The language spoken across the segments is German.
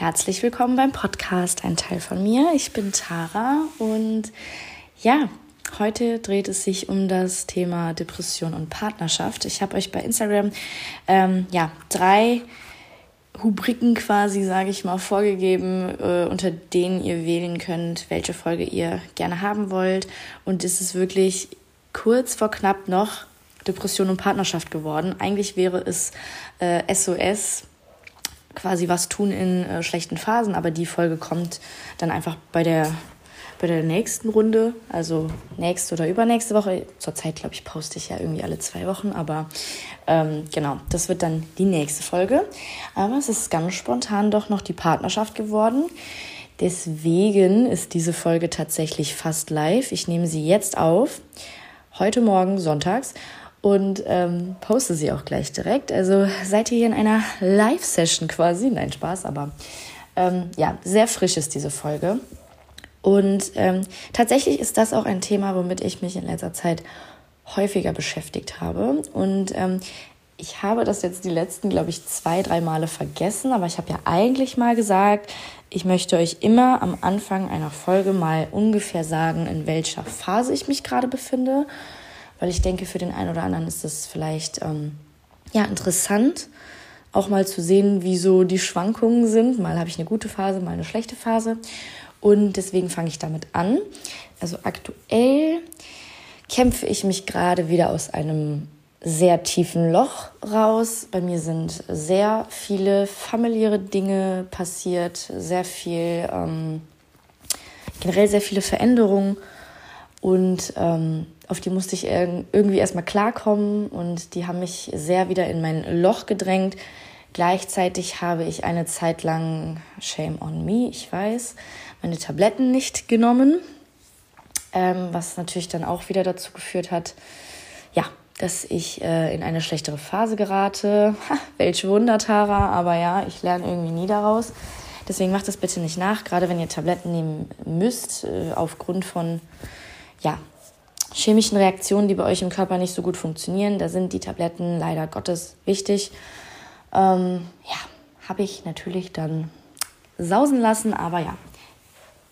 Herzlich willkommen beim Podcast, ein Teil von mir. Ich bin Tara und ja, heute dreht es sich um das Thema Depression und Partnerschaft. Ich habe euch bei Instagram ähm, ja drei Rubriken quasi, sage ich mal, vorgegeben, äh, unter denen ihr wählen könnt, welche Folge ihr gerne haben wollt. Und es ist wirklich kurz vor knapp noch Depression und Partnerschaft geworden. Eigentlich wäre es äh, SOS quasi was tun in äh, schlechten Phasen, aber die Folge kommt dann einfach bei der bei der nächsten Runde, also nächste oder übernächste Woche. Zurzeit, glaube ich, poste ich ja irgendwie alle zwei Wochen, aber ähm, genau, das wird dann die nächste Folge. Aber es ist ganz spontan doch noch die Partnerschaft geworden. Deswegen ist diese Folge tatsächlich fast live. Ich nehme sie jetzt auf, heute Morgen, sonntags und ähm, poste sie auch gleich direkt. Also seid ihr hier in einer Live-Session quasi. Nein, Spaß, aber ähm, ja, sehr frisch ist diese Folge. Und ähm, tatsächlich ist das auch ein Thema, womit ich mich in letzter Zeit häufiger beschäftigt habe. Und ähm, ich habe das jetzt die letzten, glaube ich, zwei, drei Male vergessen, aber ich habe ja eigentlich mal gesagt, ich möchte euch immer am Anfang einer Folge mal ungefähr sagen, in welcher Phase ich mich gerade befinde weil ich denke, für den einen oder anderen ist das vielleicht ähm, ja interessant, auch mal zu sehen, wie so die Schwankungen sind. Mal habe ich eine gute Phase, mal eine schlechte Phase. Und deswegen fange ich damit an. Also aktuell kämpfe ich mich gerade wieder aus einem sehr tiefen Loch raus. Bei mir sind sehr viele familiäre Dinge passiert, sehr viel, ähm, generell sehr viele Veränderungen. Und ähm, auf die musste ich irgendwie erstmal klarkommen und die haben mich sehr wieder in mein Loch gedrängt. Gleichzeitig habe ich eine Zeit lang, shame on me, ich weiß, meine Tabletten nicht genommen, ähm, was natürlich dann auch wieder dazu geführt hat, ja, dass ich äh, in eine schlechtere Phase gerate. Ha, welch Wunder, Tara, aber ja, ich lerne irgendwie nie daraus. Deswegen macht das bitte nicht nach, gerade wenn ihr Tabletten nehmen müsst, äh, aufgrund von ja, chemischen Reaktionen, die bei euch im Körper nicht so gut funktionieren. Da sind die Tabletten leider Gottes wichtig. Ähm, ja, habe ich natürlich dann sausen lassen, aber ja,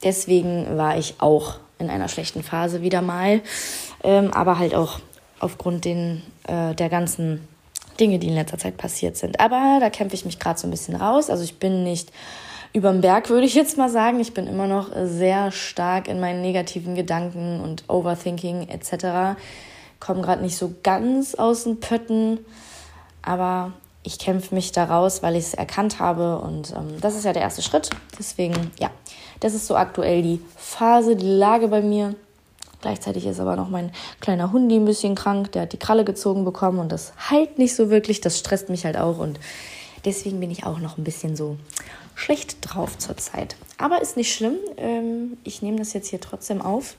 deswegen war ich auch in einer schlechten Phase wieder mal, ähm, aber halt auch aufgrund den, äh, der ganzen Dinge, die in letzter Zeit passiert sind. Aber da kämpfe ich mich gerade so ein bisschen raus. Also ich bin nicht überm Berg, würde ich jetzt mal sagen. Ich bin immer noch sehr stark in meinen negativen Gedanken und Overthinking etc. Komme gerade nicht so ganz aus den Pötten, aber ich kämpfe mich da raus, weil ich es erkannt habe und ähm, das ist ja der erste Schritt. Deswegen, ja, das ist so aktuell die Phase, die Lage bei mir. Gleichzeitig ist aber noch mein kleiner Hundi ein bisschen krank, der hat die Kralle gezogen bekommen und das heilt nicht so wirklich, das stresst mich halt auch und deswegen bin ich auch noch ein bisschen so schlecht drauf zurzeit. Aber ist nicht schlimm. Ähm, ich nehme das jetzt hier trotzdem auf.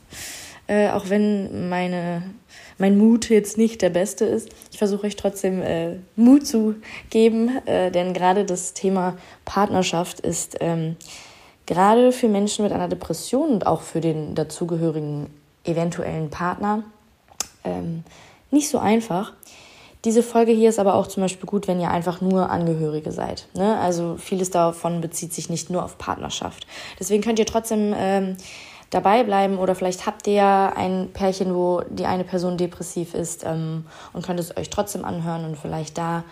Äh, auch wenn meine, mein Mut jetzt nicht der beste ist. Ich versuche euch trotzdem äh, Mut zu geben, äh, denn gerade das Thema Partnerschaft ist ähm, gerade für Menschen mit einer Depression und auch für den dazugehörigen eventuellen Partner ähm, nicht so einfach. Diese Folge hier ist aber auch zum Beispiel gut, wenn ihr einfach nur Angehörige seid. Ne? Also vieles davon bezieht sich nicht nur auf Partnerschaft. Deswegen könnt ihr trotzdem ähm, dabei bleiben oder vielleicht habt ihr ja ein Pärchen, wo die eine Person depressiv ist ähm, und könnt es euch trotzdem anhören und vielleicht da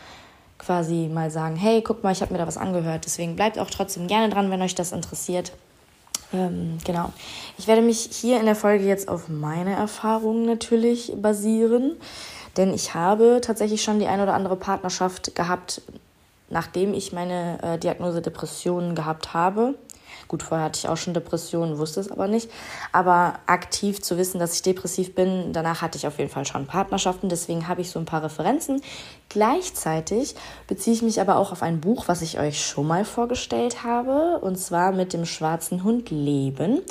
quasi mal sagen, hey, guck mal, ich habe mir da was angehört. Deswegen bleibt auch trotzdem gerne dran, wenn euch das interessiert. Ähm, genau. Ich werde mich hier in der Folge jetzt auf meine Erfahrungen natürlich basieren. Denn ich habe tatsächlich schon die ein oder andere Partnerschaft gehabt, nachdem ich meine äh, Diagnose Depressionen gehabt habe. Gut, vorher hatte ich auch schon Depressionen, wusste es aber nicht. Aber aktiv zu wissen, dass ich depressiv bin, danach hatte ich auf jeden Fall schon Partnerschaften. Deswegen habe ich so ein paar Referenzen. Gleichzeitig beziehe ich mich aber auch auf ein Buch, was ich euch schon mal vorgestellt habe. Und zwar mit dem schwarzen Hund Leben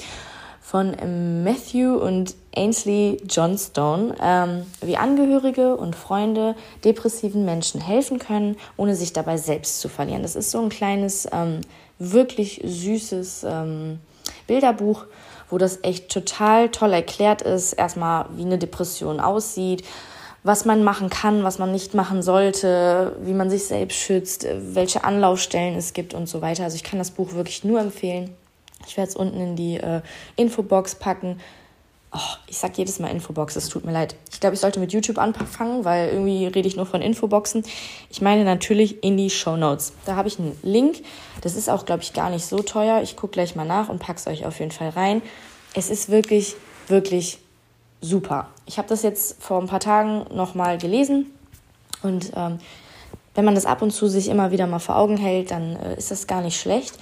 von Matthew und Ainsley Johnstone, ähm, wie Angehörige und Freunde depressiven Menschen helfen können, ohne sich dabei selbst zu verlieren. Das ist so ein kleines, ähm, wirklich süßes ähm, Bilderbuch, wo das echt total toll erklärt ist. Erstmal, wie eine Depression aussieht, was man machen kann, was man nicht machen sollte, wie man sich selbst schützt, welche Anlaufstellen es gibt und so weiter. Also ich kann das Buch wirklich nur empfehlen. Ich werde es unten in die äh, Infobox packen. Oh, ich sag jedes Mal Infobox, es tut mir leid. Ich glaube, ich sollte mit YouTube anfangen, weil irgendwie rede ich nur von Infoboxen. Ich meine natürlich in die Show Notes. Da habe ich einen Link. Das ist auch, glaube ich, gar nicht so teuer. Ich gucke gleich mal nach und packe es euch auf jeden Fall rein. Es ist wirklich, wirklich super. Ich habe das jetzt vor ein paar Tagen nochmal gelesen und ähm, wenn man das ab und zu sich immer wieder mal vor Augen hält, dann äh, ist das gar nicht schlecht.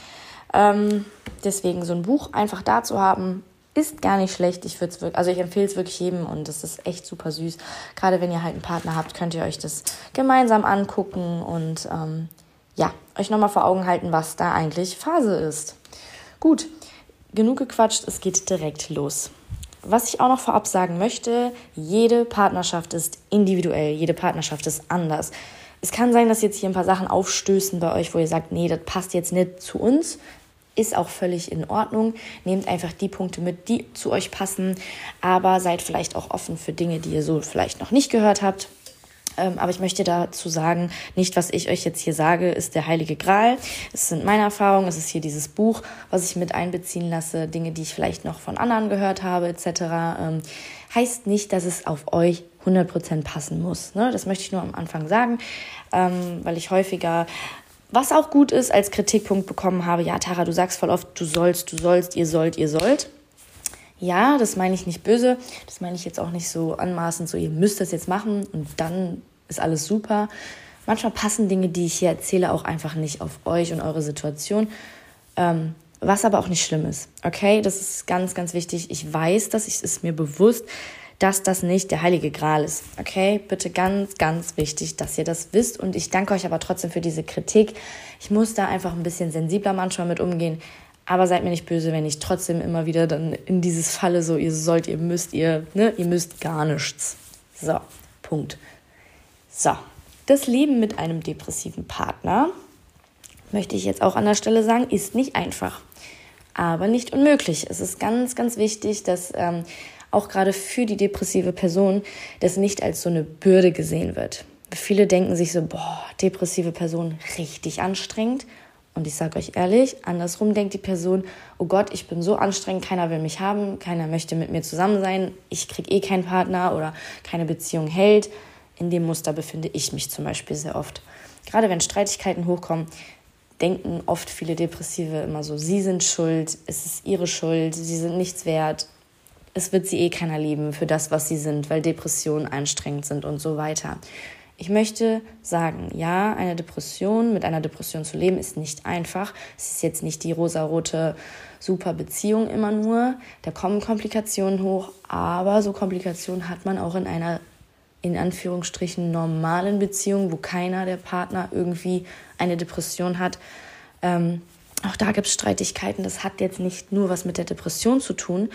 Ähm, deswegen so ein Buch einfach da zu haben, ist gar nicht schlecht. Ich würde es also ich empfehle es wirklich jedem und das ist echt super süß. Gerade wenn ihr halt einen Partner habt, könnt ihr euch das gemeinsam angucken und ähm, ja, euch nochmal vor Augen halten, was da eigentlich Phase ist. Gut, genug gequatscht, es geht direkt los. Was ich auch noch vorab sagen möchte, jede Partnerschaft ist individuell, jede Partnerschaft ist anders. Es kann sein, dass jetzt hier ein paar Sachen aufstößen bei euch, wo ihr sagt, nee, das passt jetzt nicht zu uns. Ist auch völlig in Ordnung. Nehmt einfach die Punkte mit, die zu euch passen, aber seid vielleicht auch offen für Dinge, die ihr so vielleicht noch nicht gehört habt. Ähm, aber ich möchte dazu sagen, nicht was ich euch jetzt hier sage, ist der heilige Gral. Es sind meine Erfahrungen, es ist hier dieses Buch, was ich mit einbeziehen lasse, Dinge, die ich vielleicht noch von anderen gehört habe, etc. Ähm, heißt nicht, dass es auf euch 100% passen muss. Ne? Das möchte ich nur am Anfang sagen, ähm, weil ich häufiger was auch gut ist, als Kritikpunkt bekommen habe, ja, Tara, du sagst voll oft, du sollst, du sollst, ihr sollt, ihr sollt. Ja, das meine ich nicht böse, das meine ich jetzt auch nicht so anmaßend, so ihr müsst das jetzt machen und dann ist alles super. Manchmal passen Dinge, die ich hier erzähle, auch einfach nicht auf euch und eure Situation. Ähm, was aber auch nicht schlimm ist. Okay, das ist ganz, ganz wichtig. Ich weiß, dass ich es mir bewusst, dass das nicht der heilige Gral ist. Okay, bitte ganz, ganz wichtig, dass ihr das wisst. Und ich danke euch aber trotzdem für diese Kritik. Ich muss da einfach ein bisschen sensibler manchmal mit umgehen. Aber seid mir nicht böse, wenn ich trotzdem immer wieder dann in dieses Falle so, ihr sollt, ihr müsst, ihr, ne, ihr müsst gar nichts. So, Punkt. So, das Leben mit einem depressiven Partner, möchte ich jetzt auch an der Stelle sagen, ist nicht einfach, aber nicht unmöglich. Es ist ganz, ganz wichtig, dass ähm, auch gerade für die depressive Person das nicht als so eine Bürde gesehen wird. Viele denken sich so, boah, depressive Person richtig anstrengend und ich sage euch ehrlich, andersrum denkt die Person, oh Gott, ich bin so anstrengend, keiner will mich haben, keiner möchte mit mir zusammen sein, ich kriege eh keinen Partner oder keine Beziehung hält. In dem Muster befinde ich mich zum Beispiel sehr oft. Gerade wenn Streitigkeiten hochkommen, denken oft viele Depressive immer so, sie sind schuld, es ist ihre Schuld, sie sind nichts wert, es wird sie eh keiner lieben für das, was sie sind, weil Depressionen anstrengend sind und so weiter. Ich möchte sagen, ja, eine Depression, mit einer Depression zu leben, ist nicht einfach. Es ist jetzt nicht die rosarote super Beziehung immer nur. Da kommen Komplikationen hoch, aber so Komplikationen hat man auch in einer in Anführungsstrichen normalen Beziehung, wo keiner der Partner irgendwie eine Depression hat. Ähm, auch da gibt es Streitigkeiten. Das hat jetzt nicht nur was mit der Depression zu tun.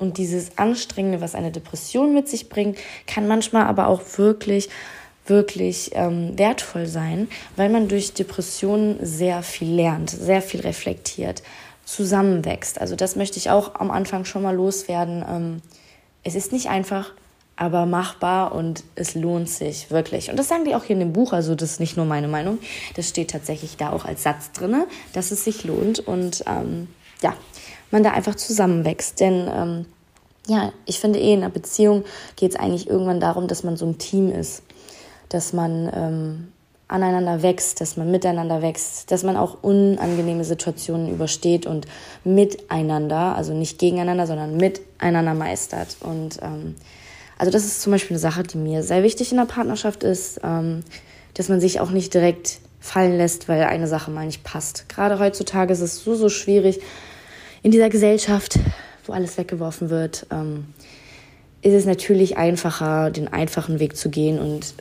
Und dieses Anstrengende, was eine Depression mit sich bringt, kann manchmal aber auch wirklich wirklich ähm, wertvoll sein, weil man durch Depressionen sehr viel lernt, sehr viel reflektiert, zusammenwächst. Also das möchte ich auch am Anfang schon mal loswerden. Ähm, es ist nicht einfach, aber machbar und es lohnt sich wirklich. Und das sagen die auch hier in dem Buch, also das ist nicht nur meine Meinung, das steht tatsächlich da auch als Satz drin, dass es sich lohnt und ähm, ja, man da einfach zusammenwächst. Denn ähm, ja, ich finde eh in einer Beziehung geht es eigentlich irgendwann darum, dass man so ein Team ist dass man ähm, aneinander wächst, dass man miteinander wächst, dass man auch unangenehme Situationen übersteht und miteinander, also nicht gegeneinander, sondern miteinander meistert. Und ähm, also das ist zum Beispiel eine Sache, die mir sehr wichtig in der Partnerschaft ist, ähm, dass man sich auch nicht direkt fallen lässt, weil eine Sache mal nicht passt. Gerade heutzutage ist es so, so schwierig in dieser Gesellschaft, wo alles weggeworfen wird, ähm, ist es natürlich einfacher, den einfachen Weg zu gehen und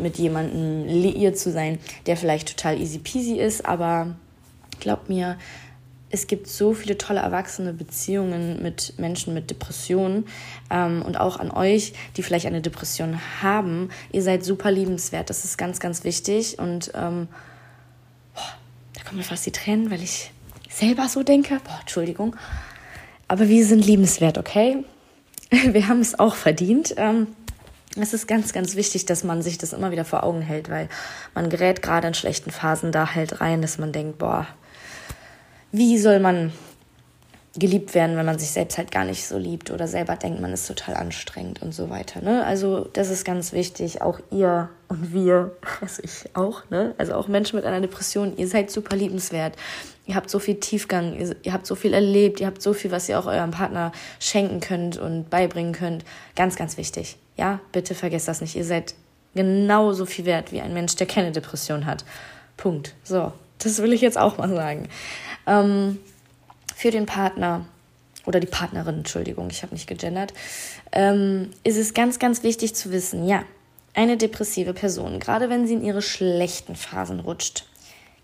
mit jemandem liiert zu sein, der vielleicht total easy peasy ist, aber glaubt mir, es gibt so viele tolle erwachsene Beziehungen mit Menschen mit Depressionen ähm, und auch an euch, die vielleicht eine Depression haben. Ihr seid super liebenswert, das ist ganz, ganz wichtig. Und ähm, boah, da kommen mir fast die Tränen, weil ich selber so denke. Boah, Entschuldigung. Aber wir sind liebenswert, okay? Wir haben es auch verdient. Ähm, es ist ganz, ganz wichtig, dass man sich das immer wieder vor Augen hält, weil man gerät gerade in schlechten Phasen da halt rein, dass man denkt, boah, wie soll man geliebt werden, wenn man sich selbst halt gar nicht so liebt oder selber denkt, man ist total anstrengend und so weiter. Ne? Also das ist ganz wichtig. Auch ihr und wir, also ich auch, ne? also auch Menschen mit einer Depression, ihr seid super liebenswert. Ihr habt so viel Tiefgang, ihr, ihr habt so viel erlebt, ihr habt so viel, was ihr auch eurem Partner schenken könnt und beibringen könnt. Ganz, ganz wichtig. Ja, bitte vergesst das nicht. Ihr seid genauso viel wert wie ein Mensch, der keine Depression hat. Punkt. So, das will ich jetzt auch mal sagen. Ähm, für den Partner oder die Partnerin, Entschuldigung, ich habe nicht gegendert, ähm, ist es ganz, ganz wichtig zu wissen, ja, eine depressive Person, gerade wenn sie in ihre schlechten Phasen rutscht,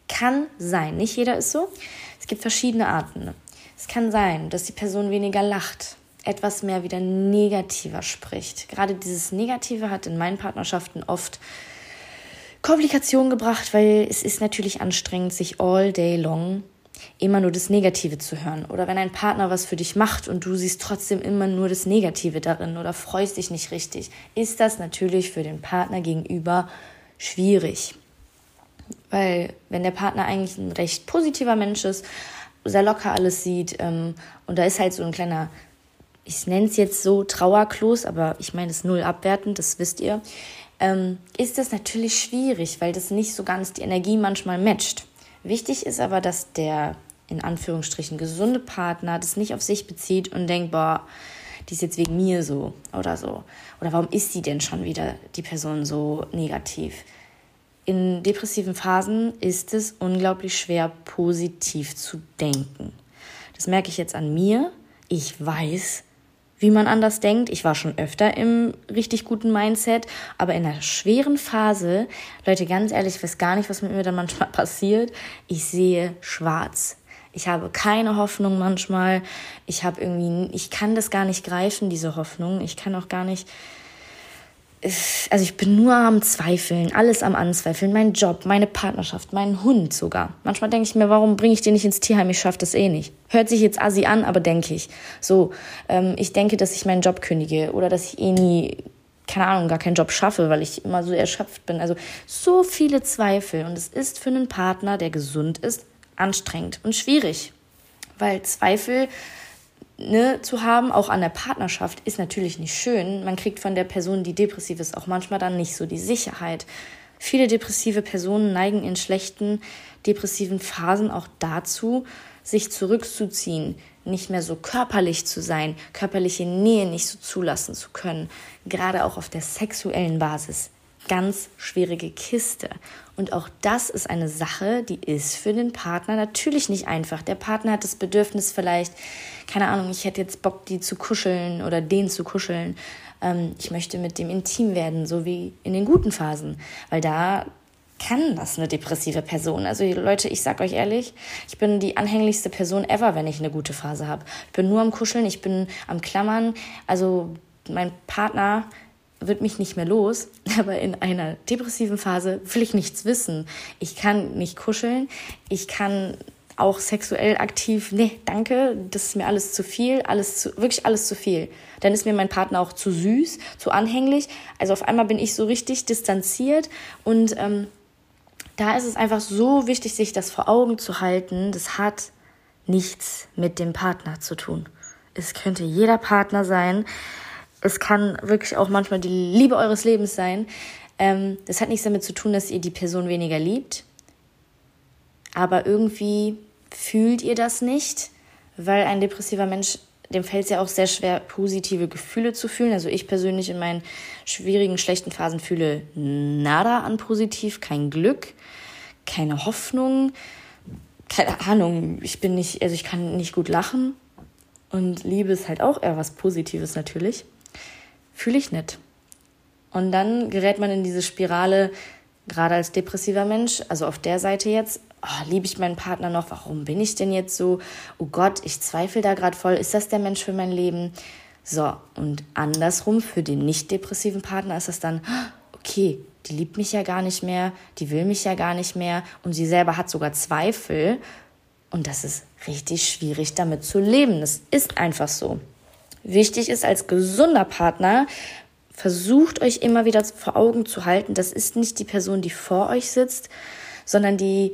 kann sein, nicht jeder ist so, es gibt verschiedene Arten. Es kann sein, dass die Person weniger lacht, etwas mehr wieder negativer spricht. Gerade dieses Negative hat in meinen Partnerschaften oft Komplikationen gebracht, weil es ist natürlich anstrengend, sich all day long immer nur das Negative zu hören. Oder wenn ein Partner was für dich macht und du siehst trotzdem immer nur das Negative darin oder freust dich nicht richtig, ist das natürlich für den Partner gegenüber schwierig. Weil wenn der Partner eigentlich ein recht positiver Mensch ist, sehr locker alles sieht ähm, und da ist halt so ein kleiner ich nenne es jetzt so Trauerklos, aber ich meine es null abwertend, das wisst ihr, ähm, ist das natürlich schwierig, weil das nicht so ganz die Energie manchmal matcht. Wichtig ist aber, dass der in Anführungsstrichen gesunde Partner das nicht auf sich bezieht und denkt, boah, die ist jetzt wegen mir so oder so. Oder warum ist sie denn schon wieder die Person so negativ? In depressiven Phasen ist es unglaublich schwer, positiv zu denken. Das merke ich jetzt an mir. Ich weiß, wie man anders denkt. Ich war schon öfter im richtig guten Mindset, aber in einer schweren Phase, Leute, ganz ehrlich, ich weiß gar nicht, was mit mir dann manchmal passiert. Ich sehe schwarz. Ich habe keine Hoffnung manchmal. Ich habe irgendwie, ich kann das gar nicht greifen, diese Hoffnung. Ich kann auch gar nicht also ich bin nur am Zweifeln, alles am Anzweifeln, mein Job, meine Partnerschaft, meinen Hund sogar. Manchmal denke ich mir, warum bringe ich den nicht ins Tierheim? Ich schaffe das eh nicht. Hört sich jetzt assi an, aber denke ich. So, ähm, ich denke, dass ich meinen Job kündige oder dass ich eh nie, keine Ahnung, gar keinen Job schaffe, weil ich immer so erschöpft bin. Also so viele Zweifel und es ist für einen Partner, der gesund ist, anstrengend und schwierig, weil Zweifel ne, zu haben, auch an der Partnerschaft, ist natürlich nicht schön. Man kriegt von der Person, die depressiv ist, auch manchmal dann nicht so die Sicherheit. Viele depressive Personen neigen in schlechten depressiven Phasen auch dazu, sich zurückzuziehen, nicht mehr so körperlich zu sein, körperliche Nähe nicht so zulassen zu können, gerade auch auf der sexuellen Basis ganz schwierige Kiste. Und auch das ist eine Sache, die ist für den Partner natürlich nicht einfach. Der Partner hat das Bedürfnis vielleicht, keine Ahnung, ich hätte jetzt Bock, die zu kuscheln oder den zu kuscheln. Ähm, ich möchte mit dem intim werden, so wie in den guten Phasen. Weil da kann das eine depressive Person. Also Leute, ich sag euch ehrlich, ich bin die anhänglichste Person ever, wenn ich eine gute Phase habe. Ich bin nur am Kuscheln, ich bin am Klammern. Also mein Partner wird mich nicht mehr los, aber in einer depressiven Phase will ich nichts wissen. Ich kann nicht kuscheln, ich kann auch sexuell aktiv, nee, danke, das ist mir alles zu viel, alles zu, wirklich alles zu viel. Dann ist mir mein Partner auch zu süß, zu anhänglich. Also auf einmal bin ich so richtig distanziert und ähm, da ist es einfach so wichtig, sich das vor Augen zu halten. Das hat nichts mit dem Partner zu tun. Es könnte jeder Partner sein. Es kann wirklich auch manchmal die Liebe eures Lebens sein. Ähm, das hat nichts damit zu tun, dass ihr die Person weniger liebt. Aber irgendwie fühlt ihr das nicht, weil ein depressiver Mensch, dem fällt es ja auch sehr schwer, positive Gefühle zu fühlen. Also ich persönlich in meinen schwierigen, schlechten Phasen fühle nada an positiv, kein Glück, keine Hoffnung, keine Ahnung. Ich bin nicht, also ich kann nicht gut lachen. Und Liebe ist halt auch eher was Positives natürlich fühle ich nicht. Und dann gerät man in diese Spirale, gerade als depressiver Mensch, also auf der Seite jetzt, oh, liebe ich meinen Partner noch, warum bin ich denn jetzt so, oh Gott, ich zweifle da gerade voll, ist das der Mensch für mein Leben? So, und andersrum, für den nicht depressiven Partner ist das dann, okay, die liebt mich ja gar nicht mehr, die will mich ja gar nicht mehr und sie selber hat sogar Zweifel und das ist richtig schwierig damit zu leben. Das ist einfach so. Wichtig ist als gesunder Partner Versucht euch immer wieder vor Augen zu halten, das ist nicht die Person, die vor euch sitzt, sondern die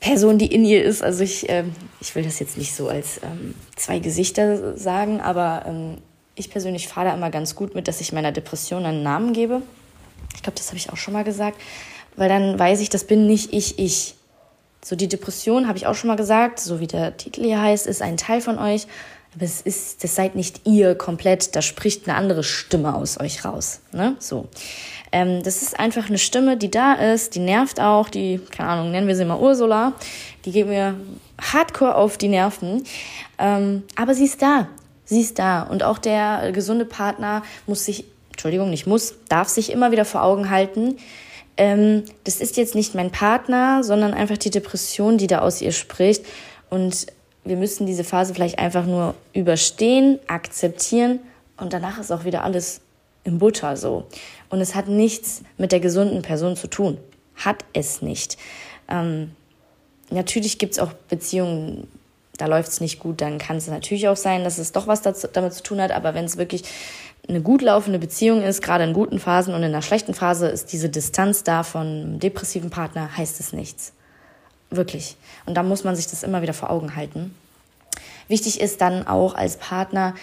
Person, die in ihr ist. Also ich, äh, ich will das jetzt nicht so als ähm, zwei Gesichter sagen, aber ähm, ich persönlich fahre da immer ganz gut mit, dass ich meiner Depression einen Namen gebe. Ich glaube, das habe ich auch schon mal gesagt, weil dann weiß ich, das bin nicht ich, ich. So die Depression, habe ich auch schon mal gesagt, so wie der Titel hier heißt, ist ein Teil von euch, aber es ist, das seid nicht ihr komplett, da spricht eine andere Stimme aus euch raus. Ne? So. Ähm, das ist einfach eine Stimme, die da ist, die nervt auch, die, keine Ahnung, nennen wir sie mal Ursula, die geht mir hardcore auf die Nerven. Ähm, aber sie ist da. Sie ist da. Und auch der äh, gesunde Partner muss sich, Entschuldigung, nicht muss, darf sich immer wieder vor Augen halten, ähm, das ist jetzt nicht mein Partner, sondern einfach die Depression, die da aus ihr spricht. Und wir müssen diese Phase vielleicht einfach nur überstehen, akzeptieren und danach ist auch wieder alles im Butter so. Und es hat nichts mit der gesunden Person zu tun. Hat es nicht. Ähm, natürlich gibt es auch Beziehungen, da läuft es nicht gut, dann kann es natürlich auch sein, dass es doch was dazu, damit zu tun hat. Aber wenn es wirklich eine gut laufende Beziehung ist, gerade in guten Phasen und in einer schlechten Phase, ist diese Distanz da von depressiven Partner, heißt es nichts. Wirklich. Und da muss man sich das immer wieder vor Augen halten. Wichtig ist dann auch als Partner,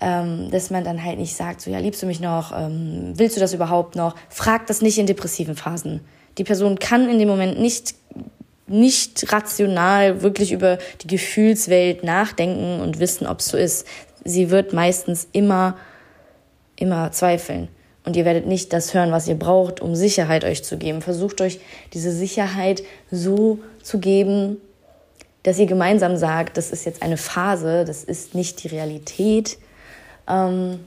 ähm, dass man dann halt nicht sagt, so ja, liebst du mich noch, ähm, willst du das überhaupt noch? Frag das nicht in depressiven Phasen. Die Person kann in dem Moment nicht nicht rational wirklich über die Gefühlswelt nachdenken und wissen, ob es so ist. Sie wird meistens immer, immer zweifeln. Und ihr werdet nicht das hören, was ihr braucht, um Sicherheit euch zu geben. Versucht euch diese Sicherheit so zu geben, dass ihr gemeinsam sagt, das ist jetzt eine Phase, das ist nicht die Realität. Ähm,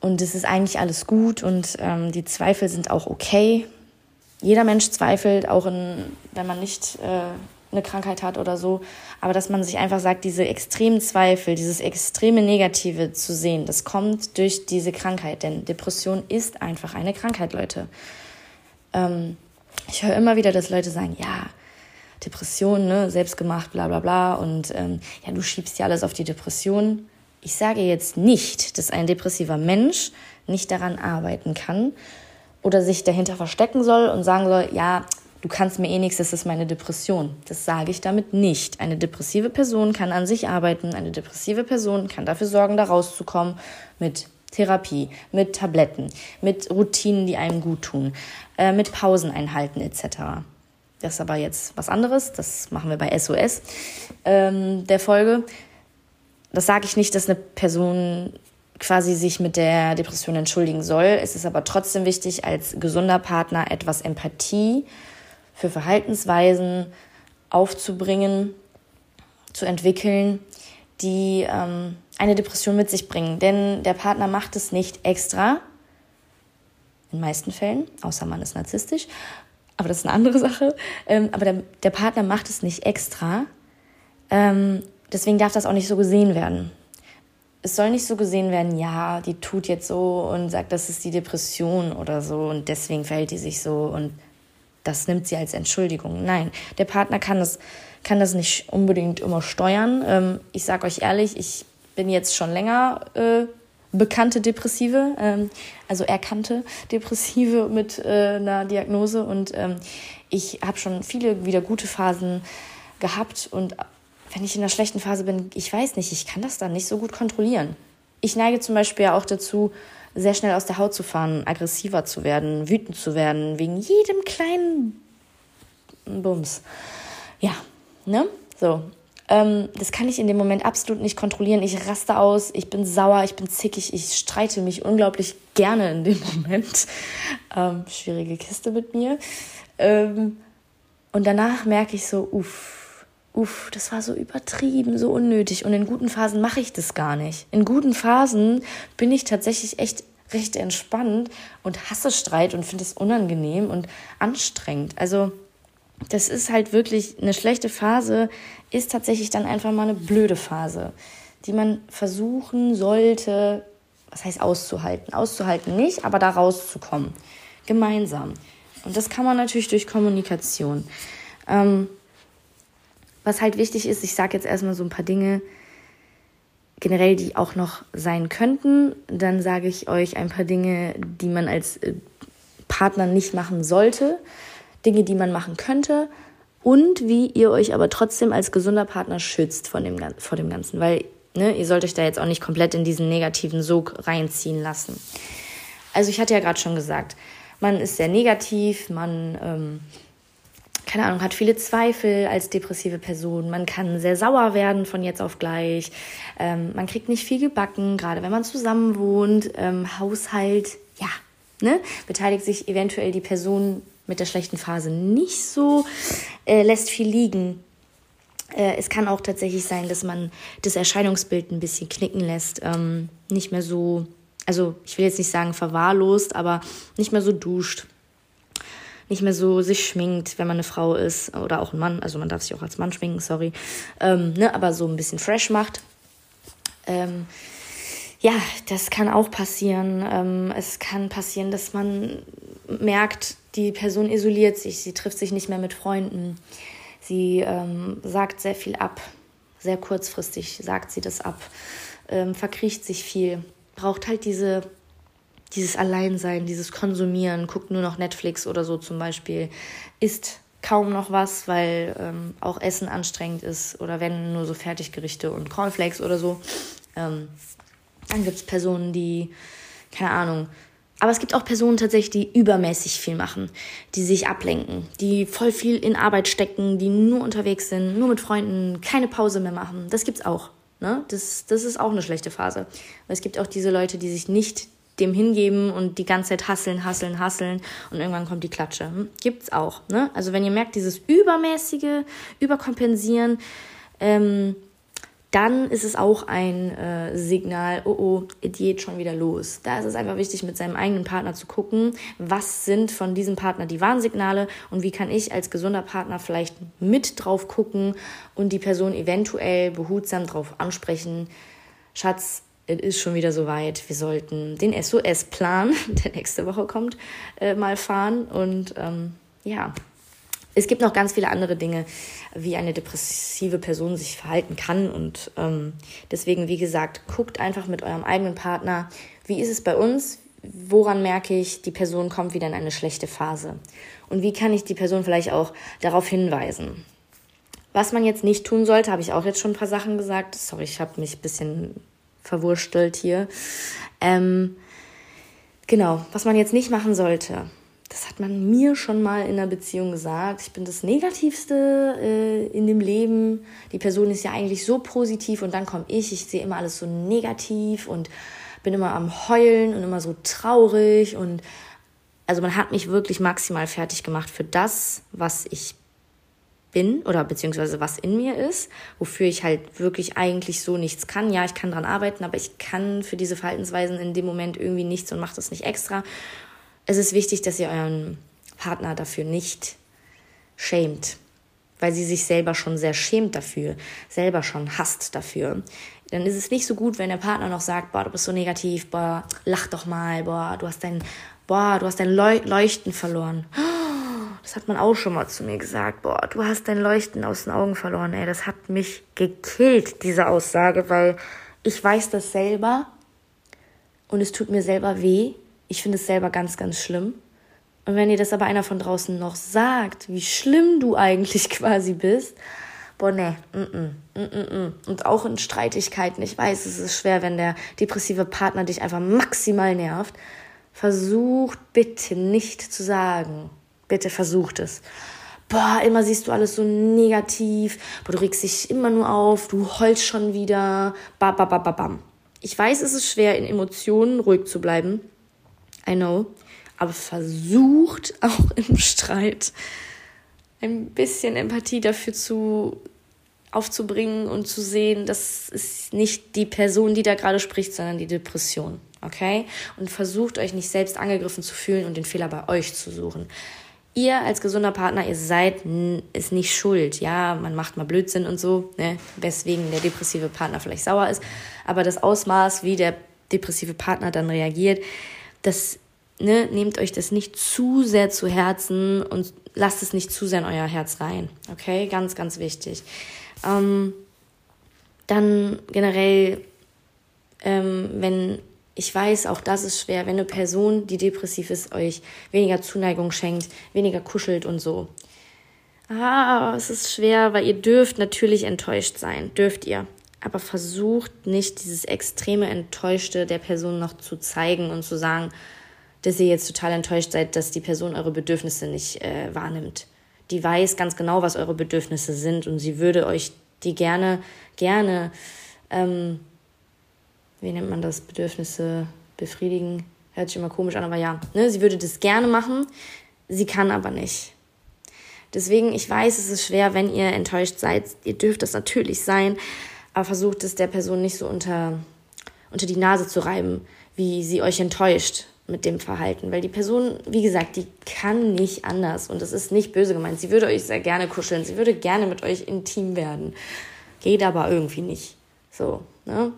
und es ist eigentlich alles gut und ähm, die Zweifel sind auch okay jeder Mensch zweifelt, auch in, wenn man nicht äh, eine Krankheit hat oder so. Aber dass man sich einfach sagt, diese extremen Zweifel, dieses extreme Negative zu sehen, das kommt durch diese Krankheit. Denn Depression ist einfach eine Krankheit, Leute. Ähm, ich höre immer wieder, dass Leute sagen, ja, Depression, ne, selbstgemacht, bla bla bla. Und ähm, ja, du schiebst ja alles auf die Depression. Ich sage jetzt nicht, dass ein depressiver Mensch nicht daran arbeiten kann, oder sich dahinter verstecken soll und sagen soll, ja, du kannst mir eh nichts, das ist meine Depression. Das sage ich damit nicht. Eine depressive Person kann an sich arbeiten, eine depressive Person kann dafür sorgen, da rauszukommen mit Therapie, mit Tabletten, mit Routinen, die einem gut tun, äh, mit Pausen einhalten etc. Das ist aber jetzt was anderes, das machen wir bei SOS ähm, der Folge. Das sage ich nicht, dass eine Person quasi sich mit der Depression entschuldigen soll. Es ist aber trotzdem wichtig, als gesunder Partner etwas Empathie für Verhaltensweisen aufzubringen, zu entwickeln, die ähm, eine Depression mit sich bringen. Denn der Partner macht es nicht extra, in meisten Fällen, außer man ist narzisstisch, aber das ist eine andere Sache. Ähm, aber der, der, Partner macht es nicht extra. Ähm, deswegen darf das auch nicht so gesehen werden es soll nicht so gesehen werden, ja, die tut jetzt so und sagt, das ist die Depression oder so und deswegen verhält die sich so und das nimmt sie als Entschuldigung. Nein, der Partner kann das, kann das nicht unbedingt immer steuern. Ähm, ich sage euch ehrlich, ich bin jetzt schon länger äh, bekannte Depressive, ähm, also erkannte Depressive mit äh, einer Diagnose und ähm, ich habe schon viele wieder gute Phasen gehabt und wenn ich in einer schlechten Phase bin, ich weiß nicht, ich kann das dann nicht so gut kontrollieren. Ich neige zum Beispiel auch dazu, sehr schnell aus der Haut zu fahren, aggressiver zu werden, wütend zu werden, wegen jedem kleinen Bums. Ja, ne? So. Ähm, das kann ich in dem Moment absolut nicht kontrollieren. Ich raste aus, ich bin sauer, ich bin zickig, ich streite mich unglaublich gerne in dem Moment. Ähm, schwierige Kiste mit mir. Ähm, und danach merke ich so, uff, uff, das war so übertrieben, so unnötig. Und in guten Phasen mache ich das gar nicht. In guten Phasen bin ich tatsächlich echt recht entspannt und hasse Streit und finde es unangenehm und anstrengend. Also das ist halt wirklich eine schlechte Phase, ist tatsächlich dann einfach mal eine blöde Phase, die man versuchen sollte, was heißt auszuhalten? Auszuhalten nicht, aber da rauszukommen. Gemeinsam. Und das kann man natürlich durch Kommunikation. Ähm, was halt wichtig ist, ich sage jetzt erstmal so ein paar Dinge, generell die auch noch sein könnten. Dann sage ich euch ein paar Dinge, die man als äh, Partner nicht machen sollte, Dinge, die man machen könnte und wie ihr euch aber trotzdem als gesunder Partner schützt von dem, vor dem Ganzen, weil ne, ihr sollt euch da jetzt auch nicht komplett in diesen negativen Sog reinziehen lassen. Also ich hatte ja gerade schon gesagt, man ist sehr negativ, man, ähm, keine Ahnung, hat viele Zweifel als depressive Person, man kann sehr sauer werden von jetzt auf gleich, ähm, man kriegt nicht viel gebacken, gerade wenn man zusammen wohnt, ähm, Haushalt, ja, ne, beteiligt sich eventuell die Person mit der schlechten Phase nicht so, äh, lässt viel liegen. Äh, es kann auch tatsächlich sein, dass man das Erscheinungsbild ein bisschen knicken lässt, ähm, nicht mehr so, also ich will jetzt nicht sagen verwahrlost, aber nicht mehr so duscht, nicht mehr so sich schminkt, wenn man eine Frau ist oder auch ein Mann, also man darf sich auch als Mann schminken, sorry, ähm, ne, aber so ein bisschen fresh macht. Ähm, ja, das kann auch passieren. Ähm, es kann passieren, dass man merkt, die Person isoliert sich, sie trifft sich nicht mehr mit Freunden, sie ähm, sagt sehr viel ab, sehr kurzfristig sagt sie das ab, ähm, verkriecht sich viel, braucht halt diese, dieses Alleinsein, dieses Konsumieren, guckt nur noch Netflix oder so zum Beispiel, isst kaum noch was, weil ähm, auch Essen anstrengend ist oder wenn nur so Fertiggerichte und Cornflakes oder so. Ähm, dann gibt es Personen, die, keine Ahnung, aber es gibt auch Personen tatsächlich, die übermäßig viel machen, die sich ablenken, die voll viel in Arbeit stecken, die nur unterwegs sind, nur mit Freunden, keine Pause mehr machen. Das gibt's auch. Ne? Das, das ist auch eine schlechte Phase. Aber es gibt auch diese Leute, die sich nicht dem hingeben und die ganze Zeit hasseln, hasseln, hasseln und irgendwann kommt die Klatsche. Hm? Gibt's auch. Ne? Also wenn ihr merkt, dieses übermäßige, überkompensieren, ähm, dann ist es auch ein äh, Signal, oh oh, geht schon wieder los. Da ist es einfach wichtig, mit seinem eigenen Partner zu gucken, was sind von diesem Partner die Warnsignale und wie kann ich als gesunder Partner vielleicht mit drauf gucken und die Person eventuell behutsam drauf ansprechen. Schatz, es ist schon wieder soweit. Wir sollten den SOS-Plan, der nächste Woche kommt, äh, mal fahren und ähm, ja, es gibt noch ganz viele andere Dinge, wie eine depressive Person sich verhalten kann. Und ähm, deswegen, wie gesagt, guckt einfach mit eurem eigenen Partner, wie ist es bei uns? Woran merke ich, die Person kommt wieder in eine schlechte Phase? Und wie kann ich die Person vielleicht auch darauf hinweisen? Was man jetzt nicht tun sollte, habe ich auch jetzt schon ein paar Sachen gesagt. Sorry, ich habe mich ein bisschen verwurstelt hier. Ähm, genau, was man jetzt nicht machen sollte das hat man mir schon mal in einer Beziehung gesagt. Ich bin das Negativste äh, in dem Leben. Die Person ist ja eigentlich so positiv und dann komme ich. Ich sehe immer alles so negativ und bin immer am Heulen und immer so traurig und also man hat mich wirklich maximal fertig gemacht für das, was ich bin oder beziehungsweise was in mir ist, wofür ich halt wirklich eigentlich so nichts kann. Ja, ich kann dran arbeiten, aber ich kann für diese Verhaltensweisen in dem Moment irgendwie nichts und mache das nicht extra es ist wichtig, dass ihr euren Partner dafür nicht schämt, weil sie sich selber schon sehr schämt dafür, selber schon hasst dafür. Dann ist es nicht so gut, wenn der Partner noch sagt, boah, du bist so negativ, boah, lach doch mal, boah, du hast dein, boah, du hast dein Leuchten verloren. Das hat man auch schon mal zu mir gesagt, boah, du hast dein Leuchten aus den Augen verloren, ey, das hat mich gekillt, diese Aussage, weil ich weiß das selber und es tut mir selber weh ich finde es selber ganz, ganz schlimm. Und wenn dir das aber einer von draußen noch sagt, wie schlimm du eigentlich quasi bist, boah, nee, mm -mm, mm, mm, mm. und auch in Streitigkeiten, ich weiß, es ist schwer, wenn der depressive Partner dich einfach maximal nervt, versucht bitte nicht zu sagen, bitte versucht es. Boah, immer siehst du alles so negativ, boah, du regst dich immer nur auf, du heulst schon wieder, ba, ba, ba, ba, bam. Ich weiß, es ist schwer, in Emotionen ruhig zu bleiben, I know. Aber versucht auch im Streit ein bisschen Empathie dafür zu aufzubringen und zu sehen, das ist nicht die Person, die da gerade spricht, sondern die Depression. Okay? Und versucht euch nicht selbst angegriffen zu fühlen und den Fehler bei euch zu suchen. Ihr als gesunder Partner, ihr seid ist nicht schuld. Ja, man macht mal Blödsinn und so, ne? weswegen der depressive Partner vielleicht sauer ist. Aber das Ausmaß, wie der depressive Partner dann reagiert, das ne, nehmt euch das nicht zu sehr zu Herzen und lasst es nicht zu sehr in euer Herz rein. Okay, ganz, ganz wichtig. Ähm, dann generell ähm, wenn ich weiß, auch das ist schwer, wenn eine Person, die depressiv ist, euch weniger Zuneigung schenkt, weniger kuschelt und so. Ah, es ist schwer, weil ihr dürft natürlich enttäuscht sein, dürft ihr. Aber versucht nicht dieses extreme Enttäuschte der Person noch zu zeigen und zu sagen, dass ihr jetzt total enttäuscht seid, dass die Person eure Bedürfnisse nicht äh, wahrnimmt. Die weiß ganz genau, was eure Bedürfnisse sind und sie würde euch die gerne, gerne ähm, wie nennt man das, Bedürfnisse befriedigen. Hört sich immer komisch an, aber ja, ne, sie würde das gerne machen, sie kann aber nicht. Deswegen, ich weiß, es ist schwer, wenn ihr enttäuscht seid. Ihr dürft das natürlich sein, aber versucht es der Person nicht so unter, unter die Nase zu reiben, wie sie euch enttäuscht mit dem Verhalten. Weil die Person, wie gesagt, die kann nicht anders und das ist nicht böse gemeint. Sie würde euch sehr gerne kuscheln, sie würde gerne mit euch intim werden. Geht aber irgendwie nicht. So, ne?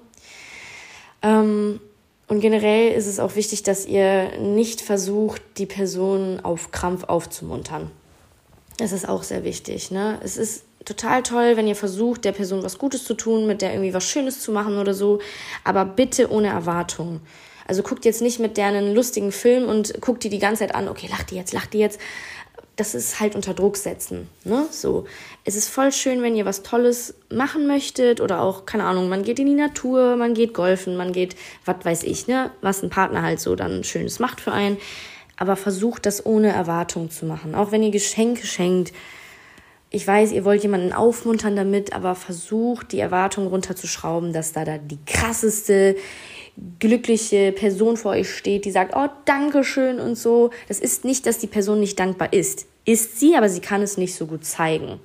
Ähm, und generell ist es auch wichtig, dass ihr nicht versucht, die Person auf Krampf aufzumuntern. Das ist auch sehr wichtig. Ne? Es ist total toll, wenn ihr versucht, der Person was Gutes zu tun, mit der irgendwie was Schönes zu machen oder so, aber bitte ohne Erwartung. Also guckt jetzt nicht mit der einen lustigen Film und guckt die die ganze Zeit an, okay, lacht die jetzt, lacht die jetzt, das ist halt unter Druck setzen. Ne? So. Es ist voll schön, wenn ihr was Tolles machen möchtet oder auch, keine Ahnung, man geht in die Natur, man geht golfen, man geht, was weiß ich, ne, was ein Partner halt so dann Schönes macht für einen. Aber versucht das ohne Erwartung zu machen. Auch wenn ihr Geschenke schenkt. Ich weiß, ihr wollt jemanden aufmuntern damit, aber versucht die Erwartung runterzuschrauben, dass da, da die krasseste, glückliche Person vor euch steht, die sagt, oh, danke schön und so. Das ist nicht, dass die Person nicht dankbar ist. Ist sie, aber sie kann es nicht so gut zeigen.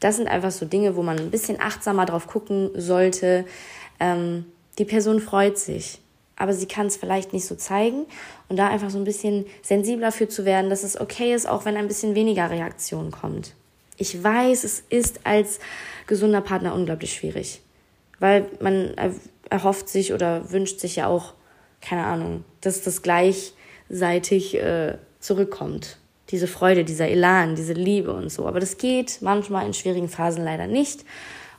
Das sind einfach so Dinge, wo man ein bisschen achtsamer drauf gucken sollte. Ähm, die Person freut sich, aber sie kann es vielleicht nicht so zeigen. Und da einfach so ein bisschen sensibler für zu werden, dass es okay ist, auch wenn ein bisschen weniger Reaktion kommt. Ich weiß, es ist als gesunder Partner unglaublich schwierig, weil man erhofft sich oder wünscht sich ja auch, keine Ahnung, dass das gleichseitig äh, zurückkommt. Diese Freude, dieser Elan, diese Liebe und so. Aber das geht manchmal in schwierigen Phasen leider nicht.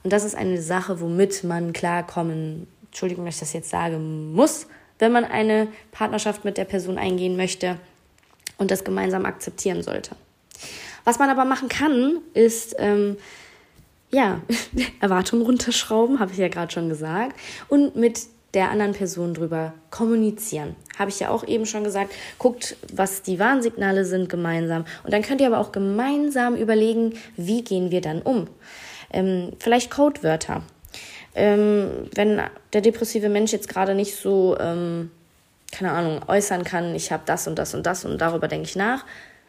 Und das ist eine Sache, womit man klarkommen, Entschuldigung, dass ich das jetzt sage, muss, wenn man eine Partnerschaft mit der Person eingehen möchte und das gemeinsam akzeptieren sollte. Was man aber machen kann, ist ähm, ja, Erwartungen runterschrauben, habe ich ja gerade schon gesagt, und mit der anderen Person drüber kommunizieren. Habe ich ja auch eben schon gesagt. Guckt, was die Warnsignale sind gemeinsam. Und dann könnt ihr aber auch gemeinsam überlegen, wie gehen wir dann um. Ähm, vielleicht Codewörter. Ähm, wenn der depressive Mensch jetzt gerade nicht so, ähm, keine Ahnung, äußern kann, ich habe das und das und das und darüber denke ich nach,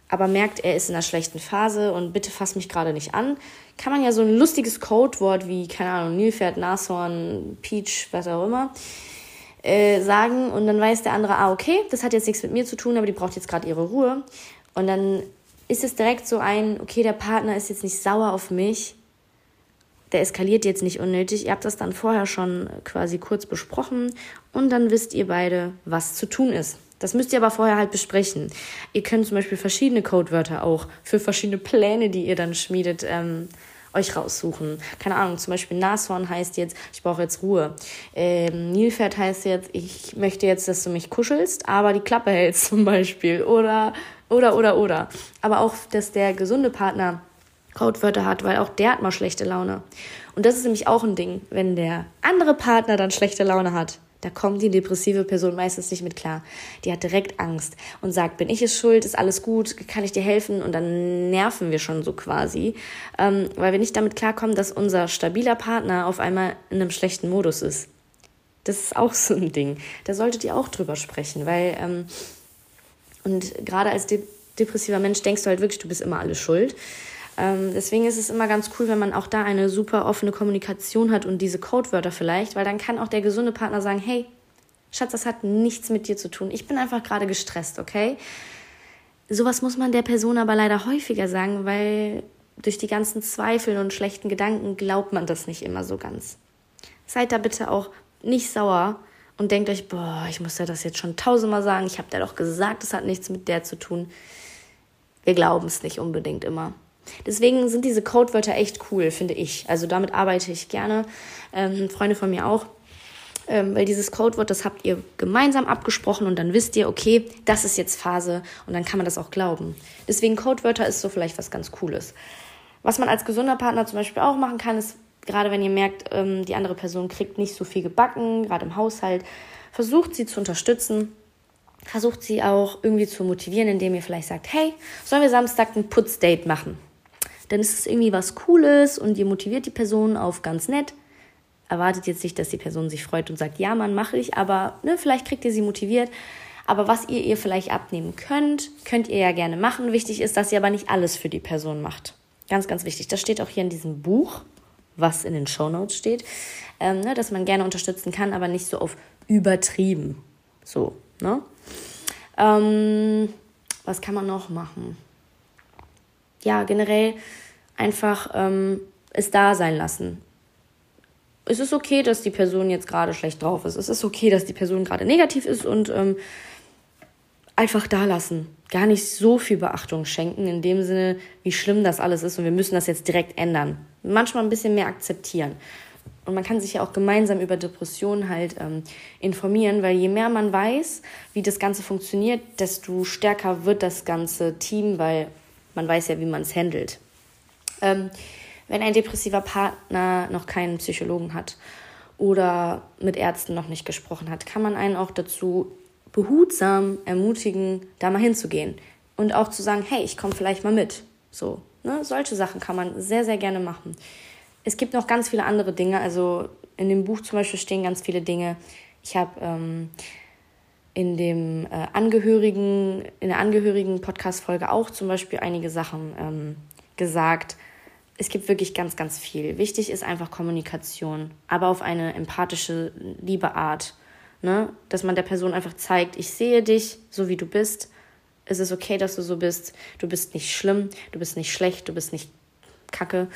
aber merkt, er ist in einer schlechten Phase und bitte fass mich gerade nicht an, kann man ja so ein lustiges Codewort wie, keine Ahnung, Nilpferd, Nashorn, Peach, was auch immer, äh, sagen und dann weiß der andere, ah, okay, das hat jetzt nichts mit mir zu tun, aber die braucht jetzt gerade ihre Ruhe. Und dann ist es direkt so ein, okay, der Partner ist jetzt nicht sauer auf mich, der eskaliert jetzt nicht unnötig. Ihr habt das dann vorher schon quasi kurz besprochen und dann wisst ihr beide, was zu tun ist. Das müsst ihr aber vorher halt besprechen. Ihr könnt zum Beispiel verschiedene Codewörter auch für verschiedene Pläne, die ihr dann schmiedet, ähm, euch raussuchen. Keine Ahnung, zum Beispiel Nashorn heißt jetzt, ich brauche jetzt Ruhe. Ähm, Nilpferd heißt jetzt, ich möchte jetzt, dass du mich kuschelst, aber die Klappe hältst zum Beispiel. Oder, oder, oder, oder. Aber auch, dass der gesunde Partner Codewörter hat, weil auch der hat mal schlechte Laune. Und das ist nämlich auch ein Ding, wenn der andere Partner dann schlechte Laune hat da kommt die depressive Person meistens nicht mit klar. Die hat direkt Angst und sagt, bin ich es schuld, ist alles gut, kann ich dir helfen? Und dann nerven wir schon so quasi, ähm, weil wir nicht damit klarkommen, dass unser stabiler Partner auf einmal in einem schlechten Modus ist. Das ist auch so ein Ding. Da solltet ihr auch drüber sprechen, weil, ähm, und gerade als de depressiver Mensch denkst du halt wirklich, du bist immer alles schuld. Ähm, deswegen ist es immer ganz cool, wenn man auch da eine super offene Kommunikation hat und diese Codewörter vielleicht, weil dann kann auch der gesunde Partner sagen, hey, Schatz, das hat nichts mit dir zu tun. Ich bin einfach gerade gestresst, okay? Sowas muss man der Person aber leider häufiger sagen, weil durch die ganzen Zweifel und schlechten Gedanken glaubt man das nicht immer so ganz. Seid da bitte auch nicht sauer und denkt euch, boah, ich muss ja das jetzt schon tausendmal sagen, ich habe dir doch gesagt, das hat nichts mit der zu tun. Wir glauben es nicht unbedingt immer. Deswegen sind diese Codewörter echt cool, finde ich. Also damit arbeite ich gerne. Ähm, Freunde von mir auch. Ähm, weil dieses Codewort, das habt ihr gemeinsam abgesprochen und dann wisst ihr, okay, das ist jetzt Phase und dann kann man das auch glauben. Deswegen Codewörter ist so vielleicht was ganz Cooles. Was man als gesunder Partner zum Beispiel auch machen kann, ist, gerade wenn ihr merkt, ähm, die andere Person kriegt nicht so viel gebacken, gerade im Haushalt, versucht sie zu unterstützen, versucht sie auch irgendwie zu motivieren, indem ihr vielleicht sagt, hey, sollen wir Samstag ein Putzdate machen? Dann ist es irgendwie was Cooles und ihr motiviert die Person auf ganz nett erwartet jetzt nicht, dass die Person sich freut und sagt, ja, Mann, mache ich, aber ne, vielleicht kriegt ihr sie motiviert. Aber was ihr ihr vielleicht abnehmen könnt, könnt ihr ja gerne machen. Wichtig ist, dass ihr aber nicht alles für die Person macht. Ganz, ganz wichtig. Das steht auch hier in diesem Buch, was in den Show Notes steht, ähm, ne, dass man gerne unterstützen kann, aber nicht so auf übertrieben. So, ne? Ähm, was kann man noch machen? Ja, generell einfach ähm, es da sein lassen es ist okay, dass die Person jetzt gerade schlecht drauf ist. Es ist okay, dass die Person gerade negativ ist und ähm, einfach da lassen. Gar nicht so viel Beachtung schenken, in dem Sinne, wie schlimm das alles ist und wir müssen das jetzt direkt ändern. Manchmal ein bisschen mehr akzeptieren. Und man kann sich ja auch gemeinsam über Depressionen halt ähm, informieren, weil je mehr man weiß, wie das Ganze funktioniert, desto stärker wird das ganze Team, weil man weiß ja, wie man es handelt. Ähm, wenn ein depressiver Partner noch keinen Psychologen hat oder mit Ärzten noch nicht gesprochen hat, kann man einen auch dazu behutsam ermutigen, da mal hinzugehen und auch zu sagen, hey, ich komme vielleicht mal mit. So, ne? solche Sachen kann man sehr, sehr gerne machen. Es gibt noch ganz viele andere Dinge. Also in dem Buch zum Beispiel stehen ganz viele Dinge. Ich habe ähm, in dem äh, Angehörigen, in der Angehörigen-Podcast-Folge auch zum Beispiel einige Sachen ähm, gesagt, es gibt wirklich ganz, ganz viel. Wichtig ist einfach Kommunikation, aber auf eine empathische, liebe Art. Ne? Dass man der Person einfach zeigt, ich sehe dich, so wie du bist. Es ist okay, dass du so bist. Du bist nicht schlimm, du bist nicht schlecht, du bist nicht kacke.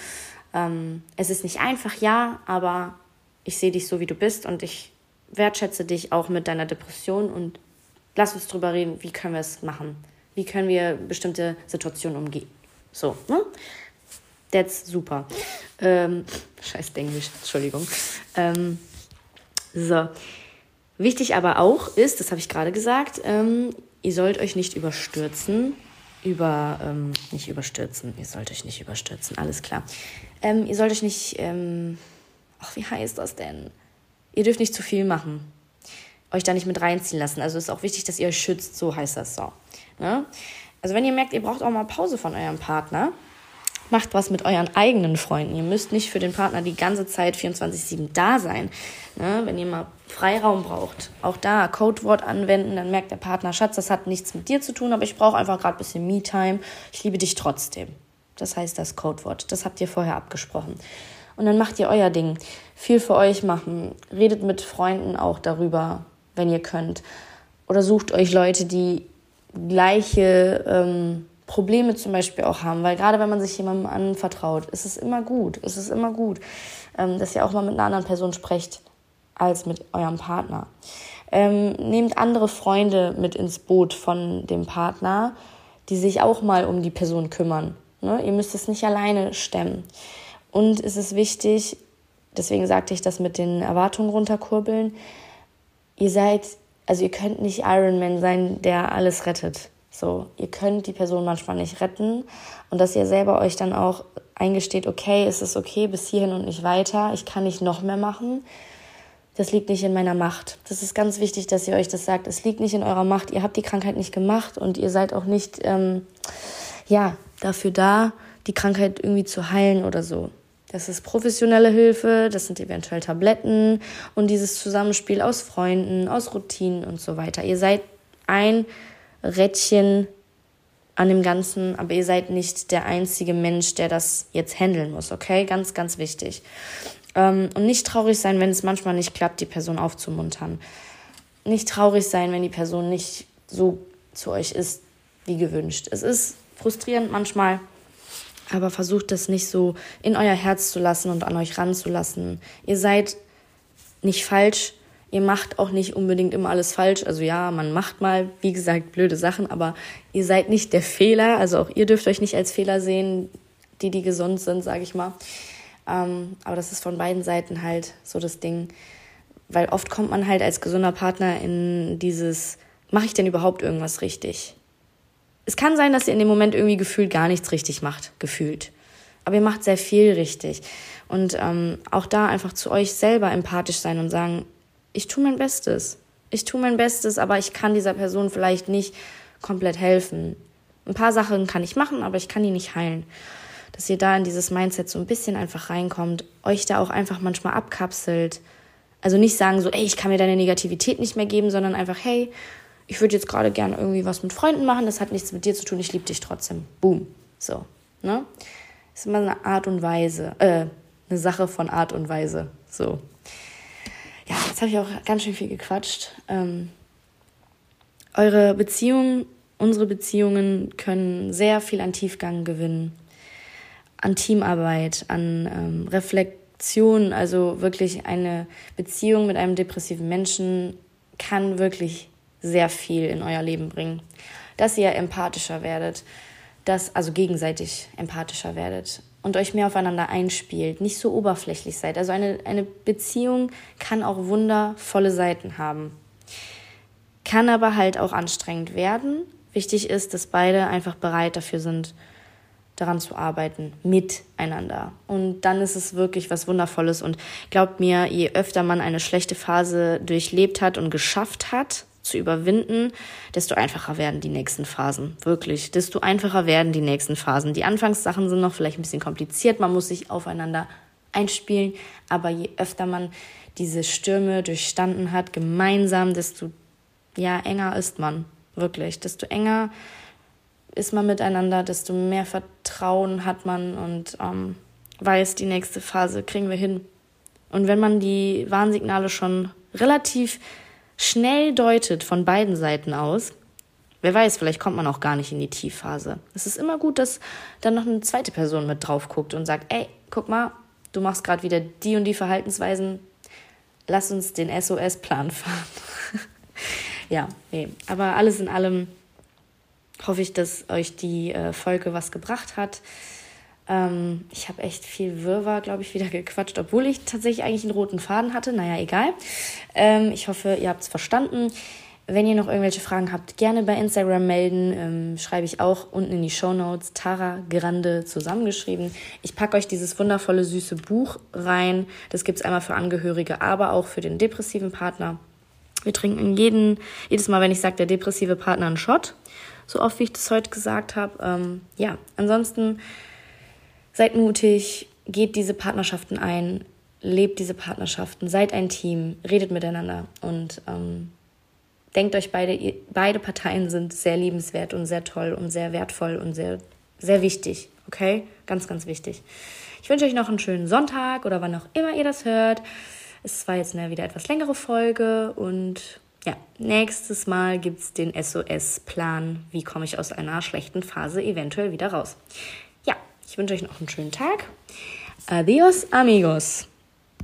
Ähm, es ist nicht einfach, ja, aber ich sehe dich so, wie du bist und ich wertschätze dich auch mit deiner Depression und lass uns drüber reden, wie können wir es machen? Wie können wir bestimmte Situationen umgehen? So, ne? That's super. Ähm, scheiß Englisch, Entschuldigung. Ähm, so. Wichtig aber auch ist, das habe ich gerade gesagt, ähm, ihr sollt euch nicht überstürzen. Über, ähm, nicht überstürzen, ihr sollt euch nicht überstürzen, alles klar. Ähm, ihr sollt euch nicht, ähm, ach, wie heißt das denn? Ihr dürft nicht zu viel machen. Euch da nicht mit reinziehen lassen. Also ist auch wichtig, dass ihr euch schützt, so heißt das so. Ne? Also wenn ihr merkt, ihr braucht auch mal Pause von eurem Partner, macht was mit euren eigenen Freunden. Ihr müsst nicht für den Partner die ganze Zeit 24-7 da sein. Ne? Wenn ihr mal Freiraum braucht, auch da Codewort anwenden, dann merkt der Partner, Schatz, das hat nichts mit dir zu tun, aber ich brauche einfach gerade ein bisschen Me-Time. Ich liebe dich trotzdem. Das heißt das Codewort. Das habt ihr vorher abgesprochen. Und dann macht ihr euer Ding. Viel für euch machen. Redet mit Freunden auch darüber, wenn ihr könnt. Oder sucht euch Leute, die gleiche ähm, Probleme zum Beispiel auch haben, weil gerade wenn man sich jemandem anvertraut, ist es immer gut, ist es immer gut, ähm, dass ihr auch mal mit einer anderen Person sprecht als mit eurem Partner. Ähm, nehmt andere Freunde mit ins Boot von dem Partner, die sich auch mal um die Person kümmern. Ne? Ihr müsst es nicht alleine stemmen. Und es ist wichtig, deswegen sagte ich das mit den Erwartungen runterkurbeln, ihr seid, also ihr könnt nicht Iron Man sein, der alles rettet. So, ihr könnt die Person manchmal nicht retten und dass ihr selber euch dann auch eingesteht, okay, es ist okay bis hierhin und nicht weiter, ich kann nicht noch mehr machen. Das liegt nicht in meiner Macht. Das ist ganz wichtig, dass ihr euch das sagt. Es liegt nicht in eurer Macht. Ihr habt die Krankheit nicht gemacht und ihr seid auch nicht, ähm, ja, dafür da, die Krankheit irgendwie zu heilen oder so. Das ist professionelle Hilfe, das sind eventuell Tabletten und dieses Zusammenspiel aus Freunden, aus Routinen und so weiter. Ihr seid ein Rädchen an dem Ganzen, aber ihr seid nicht der einzige Mensch, der das jetzt handeln muss, okay? Ganz, ganz wichtig. Ähm, und nicht traurig sein, wenn es manchmal nicht klappt, die Person aufzumuntern. Nicht traurig sein, wenn die Person nicht so zu euch ist, wie gewünscht. Es ist frustrierend manchmal, aber versucht das nicht so in euer Herz zu lassen und an euch ranzulassen. Ihr seid nicht falsch, Ihr macht auch nicht unbedingt immer alles falsch. Also ja, man macht mal, wie gesagt, blöde Sachen, aber ihr seid nicht der Fehler. Also auch ihr dürft euch nicht als Fehler sehen, die, die gesund sind, sage ich mal. Ähm, aber das ist von beiden Seiten halt so das Ding. Weil oft kommt man halt als gesunder Partner in dieses, mache ich denn überhaupt irgendwas richtig? Es kann sein, dass ihr in dem Moment irgendwie gefühlt gar nichts richtig macht, gefühlt. Aber ihr macht sehr viel richtig. Und ähm, auch da einfach zu euch selber empathisch sein und sagen, ich tue mein Bestes. Ich tue mein Bestes, aber ich kann dieser Person vielleicht nicht komplett helfen. Ein paar Sachen kann ich machen, aber ich kann die nicht heilen. Dass ihr da in dieses Mindset so ein bisschen einfach reinkommt, euch da auch einfach manchmal abkapselt. Also nicht sagen so, ey, ich kann mir deine Negativität nicht mehr geben, sondern einfach, hey, ich würde jetzt gerade gerne irgendwie was mit Freunden machen, das hat nichts mit dir zu tun, ich liebe dich trotzdem. Boom. So, ne? ist immer eine Art und Weise, äh, eine Sache von Art und Weise. So. Ja, jetzt habe ich auch ganz schön viel gequatscht. Ähm, eure Beziehungen, unsere Beziehungen können sehr viel an Tiefgang gewinnen, an Teamarbeit, an ähm, Reflexion. Also wirklich eine Beziehung mit einem depressiven Menschen kann wirklich sehr viel in euer Leben bringen. Dass ihr empathischer werdet, dass also gegenseitig empathischer werdet und euch mehr aufeinander einspielt, nicht so oberflächlich seid. Also eine, eine Beziehung kann auch wundervolle Seiten haben, kann aber halt auch anstrengend werden. Wichtig ist, dass beide einfach bereit dafür sind, daran zu arbeiten, miteinander. Und dann ist es wirklich was Wundervolles. Und glaubt mir, je öfter man eine schlechte Phase durchlebt hat und geschafft hat, zu überwinden, desto einfacher werden die nächsten Phasen. Wirklich. Desto einfacher werden die nächsten Phasen. Die Anfangssachen sind noch vielleicht ein bisschen kompliziert. Man muss sich aufeinander einspielen. Aber je öfter man diese Stürme durchstanden hat, gemeinsam, desto ja, enger ist man. Wirklich. Desto enger ist man miteinander, desto mehr Vertrauen hat man und ähm, weiß, die nächste Phase kriegen wir hin. Und wenn man die Warnsignale schon relativ schnell deutet von beiden Seiten aus, wer weiß, vielleicht kommt man auch gar nicht in die Tiefphase. Es ist immer gut, dass dann noch eine zweite Person mit drauf guckt und sagt, ey, guck mal, du machst gerade wieder die und die Verhaltensweisen, lass uns den SOS-Plan fahren. ja, nee, aber alles in allem hoffe ich, dass euch die äh, Folge was gebracht hat. Ähm, ich habe echt viel Wirrwarr, glaube ich, wieder gequatscht, obwohl ich tatsächlich eigentlich einen roten Faden hatte. Naja, egal. Ähm, ich hoffe, ihr habt es verstanden. Wenn ihr noch irgendwelche Fragen habt, gerne bei Instagram melden. Ähm, schreibe ich auch unten in die Show Notes. Tara Grande zusammengeschrieben. Ich packe euch dieses wundervolle, süße Buch rein. Das gibt es einmal für Angehörige, aber auch für den depressiven Partner. Wir trinken jeden, jedes Mal, wenn ich sage, der depressive Partner einen Shot. So oft, wie ich das heute gesagt habe. Ähm, ja, ansonsten Seid mutig, geht diese Partnerschaften ein, lebt diese Partnerschaften, seid ein Team, redet miteinander und ähm, denkt euch beide, ihr, beide Parteien sind sehr liebenswert und sehr toll und sehr wertvoll und sehr, sehr wichtig. Okay? Ganz, ganz wichtig. Ich wünsche euch noch einen schönen Sonntag oder wann auch immer ihr das hört. Es war jetzt eine wieder etwas längere Folge und ja, nächstes Mal gibt es den SOS-Plan. Wie komme ich aus einer schlechten Phase eventuell wieder raus? Ich wünsche euch noch einen schönen Tag. Adios, amigos.